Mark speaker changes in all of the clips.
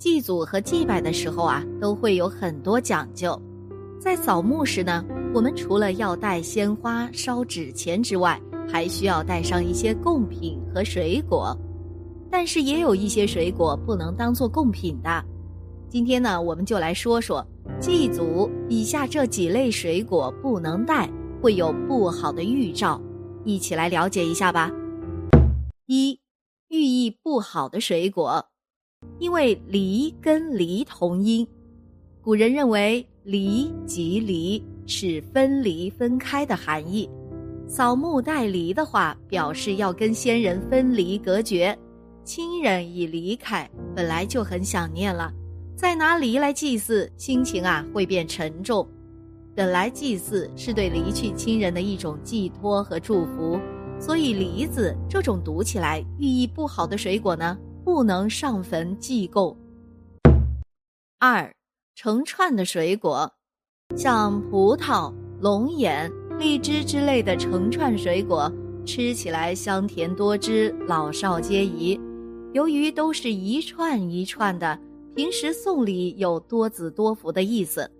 Speaker 1: 祭祖和祭拜的时候啊，都会有很多讲究。在扫墓时呢，我们除了要带鲜花、烧纸钱之外，还需要带上一些贡品和水果。但是也有一些水果不能当做贡品的。今天呢，我们就来说说祭祖以下这几类水果不能带，会有不好的预兆。一起来了解一下吧。一，寓意不好的水果，因为梨跟离同音，古人认为离即离，是分离分开的含义。扫墓带梨的话，表示要跟先人分离隔绝，亲人已离开，本来就很想念了，再拿梨来祭祀，心情啊会变沉重。本来祭祀是对离去亲人的一种寄托和祝福，所以梨子这种读起来寓意不好的水果呢，不能上坟祭供。二，成串的水果，像葡萄、龙眼、荔枝之类的成串水果，吃起来香甜多汁，老少皆宜。由于都是一串一串的，平时送礼有多子多福的意思。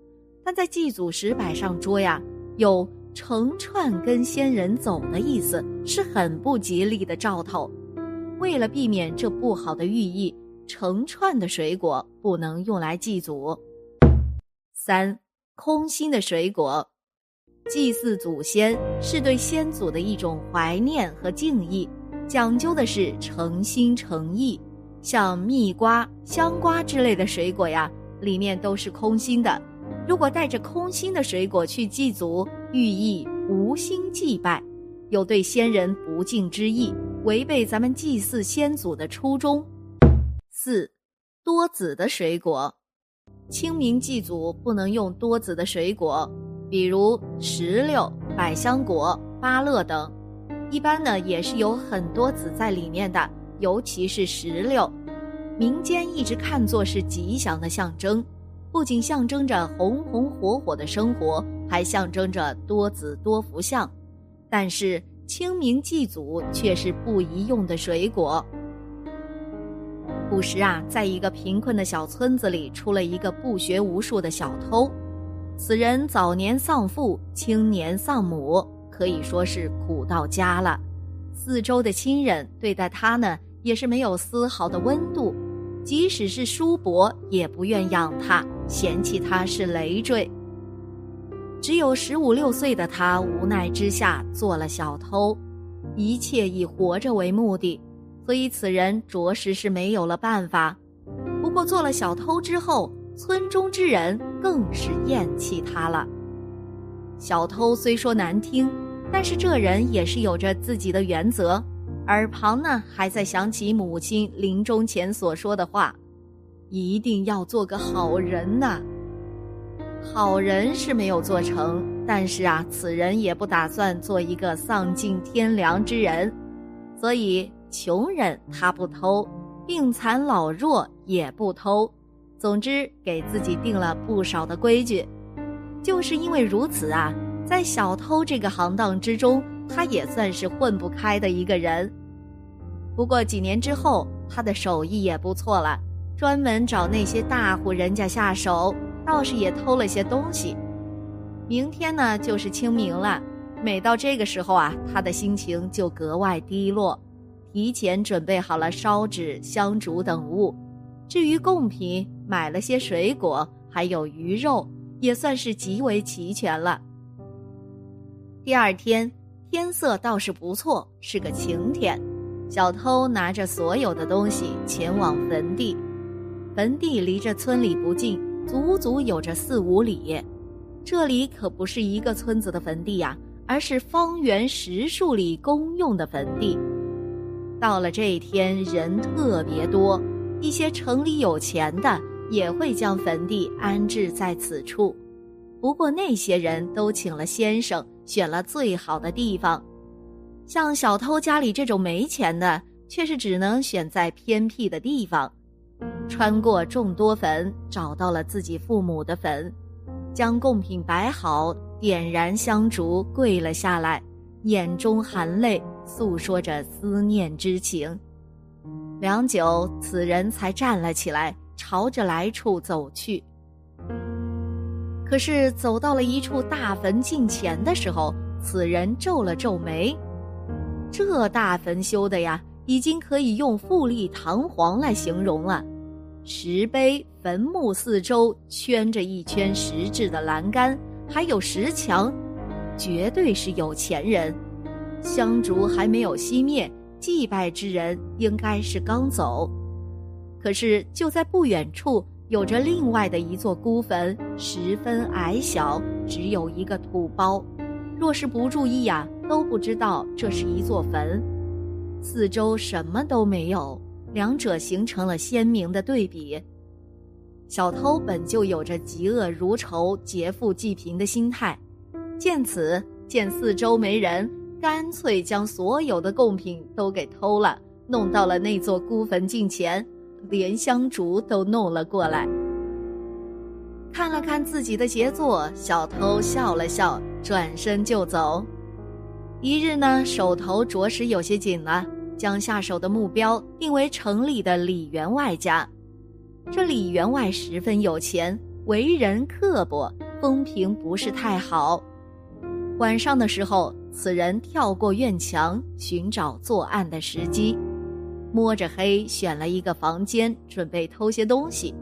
Speaker 1: 但在祭祖时摆上桌呀，有成串跟仙人走的意思，是很不吉利的兆头。为了避免这不好的寓意，成串的水果不能用来祭祖。三，空心的水果，祭祀祖先是对先祖的一种怀念和敬意，讲究的是诚心诚意。像蜜瓜、香瓜之类的水果呀，里面都是空心的。如果带着空心的水果去祭祖，寓意无心祭拜，有对先人不敬之意，违背咱们祭祀先祖的初衷。四，多籽的水果，清明祭祖不能用多籽的水果，比如石榴、百香果、芭乐等，一般呢也是有很多籽在里面的，尤其是石榴，民间一直看作是吉祥的象征。不仅象征着红红火火的生活，还象征着多子多福相。但是清明祭祖却是不宜用的水果。古时啊，在一个贫困的小村子里，出了一个不学无术的小偷。此人早年丧父，青年丧母，可以说是苦到家了。四周的亲人对待他呢，也是没有丝毫的温度。即使是叔伯也不愿养他，嫌弃他是累赘。只有十五六岁的他无奈之下做了小偷，一切以活着为目的，所以此人着实是没有了办法。不过做了小偷之后，村中之人更是厌弃他了。小偷虽说难听，但是这人也是有着自己的原则。耳旁呢，还在想起母亲临终前所说的话：“一定要做个好人呐。”好人是没有做成，但是啊，此人也不打算做一个丧尽天良之人，所以穷人他不偷，病残老弱也不偷，总之给自己定了不少的规矩。就是因为如此啊，在小偷这个行当之中。他也算是混不开的一个人，不过几年之后，他的手艺也不错了，专门找那些大户人家下手，倒是也偷了些东西。明天呢，就是清明了，每到这个时候啊，他的心情就格外低落，提前准备好了烧纸、香烛等物，至于贡品，买了些水果，还有鱼肉，也算是极为齐全了。第二天。天色倒是不错，是个晴天。小偷拿着所有的东西前往坟地，坟地离这村里不近，足足有着四五里。这里可不是一个村子的坟地呀，而是方圆十数里公用的坟地。到了这一天，人特别多，一些城里有钱的也会将坟地安置在此处。不过那些人都请了先生。选了最好的地方，像小偷家里这种没钱的，却是只能选在偏僻的地方。穿过众多坟，找到了自己父母的坟，将贡品摆好，点燃香烛，跪了下来，眼中含泪，诉说着思念之情。良久，此人才站了起来，朝着来处走去。可是走到了一处大坟近前的时候，此人皱了皱眉。这大坟修的呀，已经可以用富丽堂皇来形容了。石碑、坟墓四周圈着一圈石质的栏杆，还有石墙，绝对是有钱人。香烛还没有熄灭，祭拜之人应该是刚走。可是就在不远处。有着另外的一座孤坟，十分矮小，只有一个土包。若是不注意呀，都不知道这是一座坟。四周什么都没有，两者形成了鲜明的对比。小偷本就有着嫉恶如仇、劫富济贫的心态，见此，见四周没人，干脆将所有的贡品都给偷了，弄到了那座孤坟近前。连香烛都弄了过来，看了看自己的杰作，小偷笑了笑，转身就走。一日呢，手头着实有些紧了，将下手的目标定为城里的李员外家。这李员外十分有钱，为人刻薄，风评不是太好。晚上的时候，此人跳过院墙，寻找作案的时机。摸着黑选了一个房间，准备偷些东西。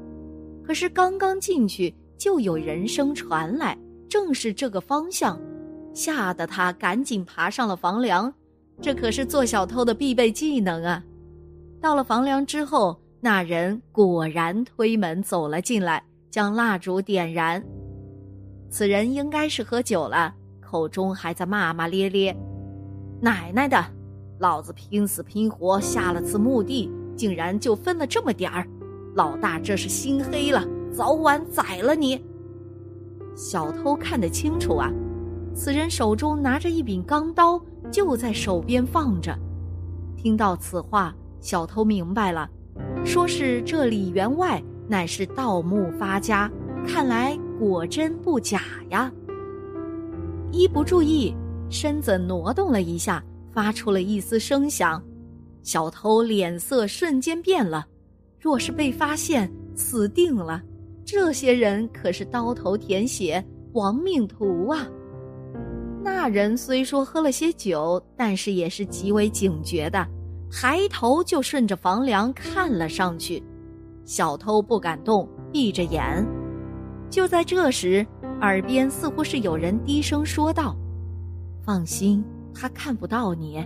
Speaker 1: 可是刚刚进去，就有人声传来，正是这个方向，吓得他赶紧爬上了房梁。这可是做小偷的必备技能啊！到了房梁之后，那人果然推门走了进来，将蜡烛点燃。此人应该是喝酒了，口中还在骂骂咧咧：“奶奶的！”老子拼死拼活下了次墓地，竟然就分了这么点儿，老大这是心黑了，早晚宰了你！小偷看得清楚啊，此人手中拿着一柄钢刀，就在手边放着。听到此话，小偷明白了，说是这李员外乃是盗墓发家，看来果真不假呀。一不注意，身子挪动了一下。发出了一丝声响，小偷脸色瞬间变了。若是被发现，死定了。这些人可是刀头舔血、亡命徒啊！那人虽说喝了些酒，但是也是极为警觉的，抬头就顺着房梁看了上去。小偷不敢动，闭着眼。就在这时，耳边似乎是有人低声说道：“放心。”他看不到你，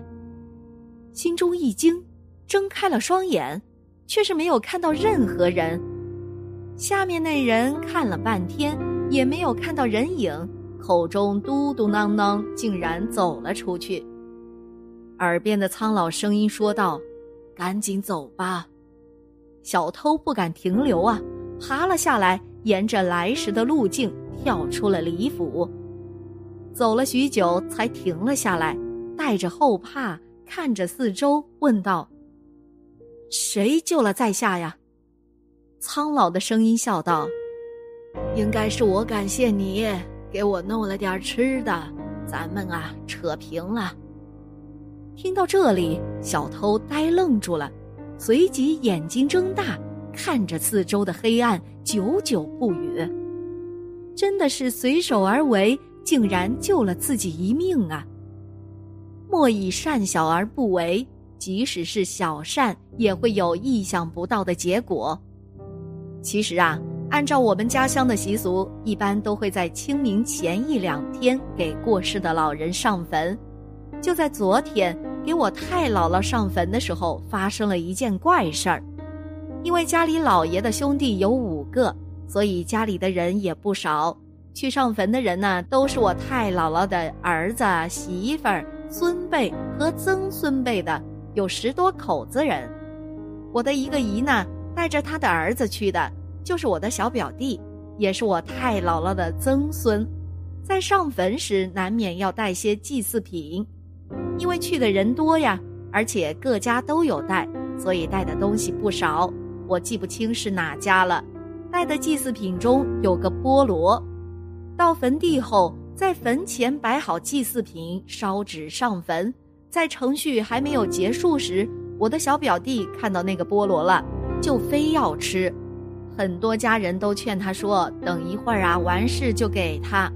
Speaker 1: 心中一惊，睁开了双眼，却是没有看到任何人。下面那人看了半天，也没有看到人影，口中嘟嘟囔囔，竟然走了出去。耳边的苍老声音说道：“赶紧走吧。”小偷不敢停留啊，爬了下来，沿着来时的路径跳出了李府。走了许久，才停了下来，带着后怕看着四周，问道：“谁救了在下呀？”苍老的声音笑道：“应该是我感谢你给我弄了点吃的，咱们啊扯平了。”听到这里，小偷呆愣住了，随即眼睛睁大，看着四周的黑暗，久久不语。真的是随手而为。竟然救了自己一命啊！莫以善小而不为，即使是小善，也会有意想不到的结果。其实啊，按照我们家乡的习俗，一般都会在清明前一两天给过世的老人上坟。就在昨天，给我太姥姥上坟的时候，发生了一件怪事儿。因为家里老爷的兄弟有五个，所以家里的人也不少。去上坟的人呢，都是我太姥姥的儿子、媳妇儿、孙辈和曾孙辈的，有十多口子人。我的一个姨呢，带着他的儿子去的，就是我的小表弟，也是我太姥姥的曾孙。在上坟时，难免要带些祭祀品，因为去的人多呀，而且各家都有带，所以带的东西不少。我记不清是哪家了，带的祭祀品中有个菠萝。到坟地后，在坟前摆好祭祀品，烧纸上坟。在程序还没有结束时，我的小表弟看到那个菠萝了，就非要吃。很多家人都劝他说：“等一会儿啊，完事就给他。”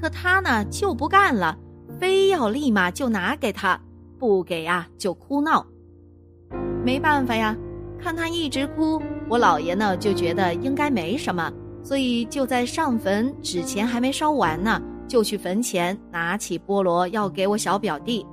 Speaker 1: 可他呢就不干了，非要立马就拿给他，不给啊就哭闹。没办法呀，看他一直哭，我姥爷呢就觉得应该没什么，所以就在上坟纸钱还没烧完呢，就去坟前拿起菠萝要给我小表弟。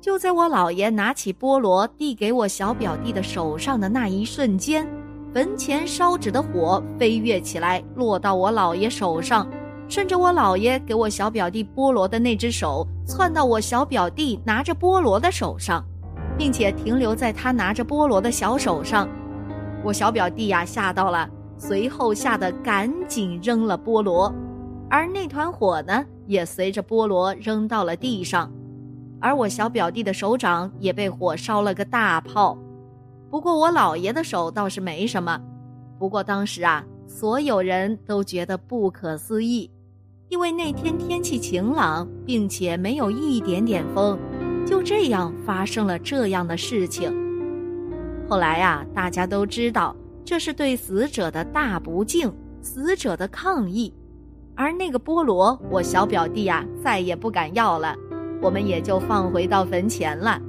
Speaker 1: 就在我姥爷拿起菠萝递给我小表弟的手上的那一瞬间。坟前烧纸的火飞跃起来，落到我姥爷手上，顺着我姥爷给我小表弟菠萝的那只手，窜到我小表弟拿着菠萝的手上，并且停留在他拿着菠萝的小手上。我小表弟呀吓到了，随后吓得赶紧扔了菠萝，而那团火呢也随着菠萝扔到了地上，而我小表弟的手掌也被火烧了个大泡。不过我姥爷的手倒是没什么，不过当时啊，所有人都觉得不可思议，因为那天天气晴朗，并且没有一点点风，就这样发生了这样的事情。后来呀，大家都知道这是对死者的大不敬，死者的抗议，而那个菠萝，我小表弟呀再也不敢要了，我们也就放回到坟前了。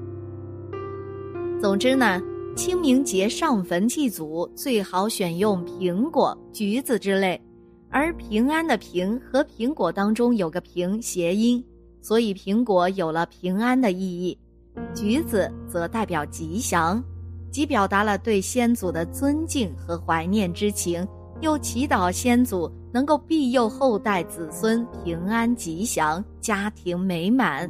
Speaker 1: 总之呢。清明节上坟祭祖，最好选用苹果、橘子之类，而平安的“平”和苹果当中有个“平”谐音，所以苹果有了平安的意义，橘子则代表吉祥，既表达了对先祖的尊敬和怀念之情，又祈祷先祖能够庇佑后代子孙平安吉祥、家庭美满。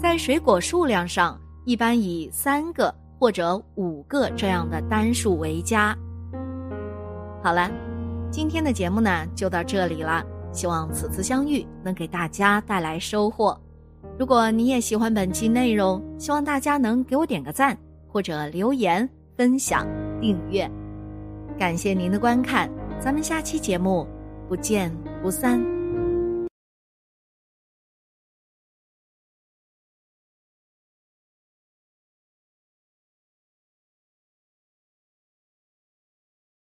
Speaker 1: 在水果数量上，一般以三个。或者五个这样的单数为佳。好了，今天的节目呢就到这里了。希望此次相遇能给大家带来收获。如果你也喜欢本期内容，希望大家能给我点个赞，或者留言、分享、订阅。感谢您的观看，咱们下期节目不见不散。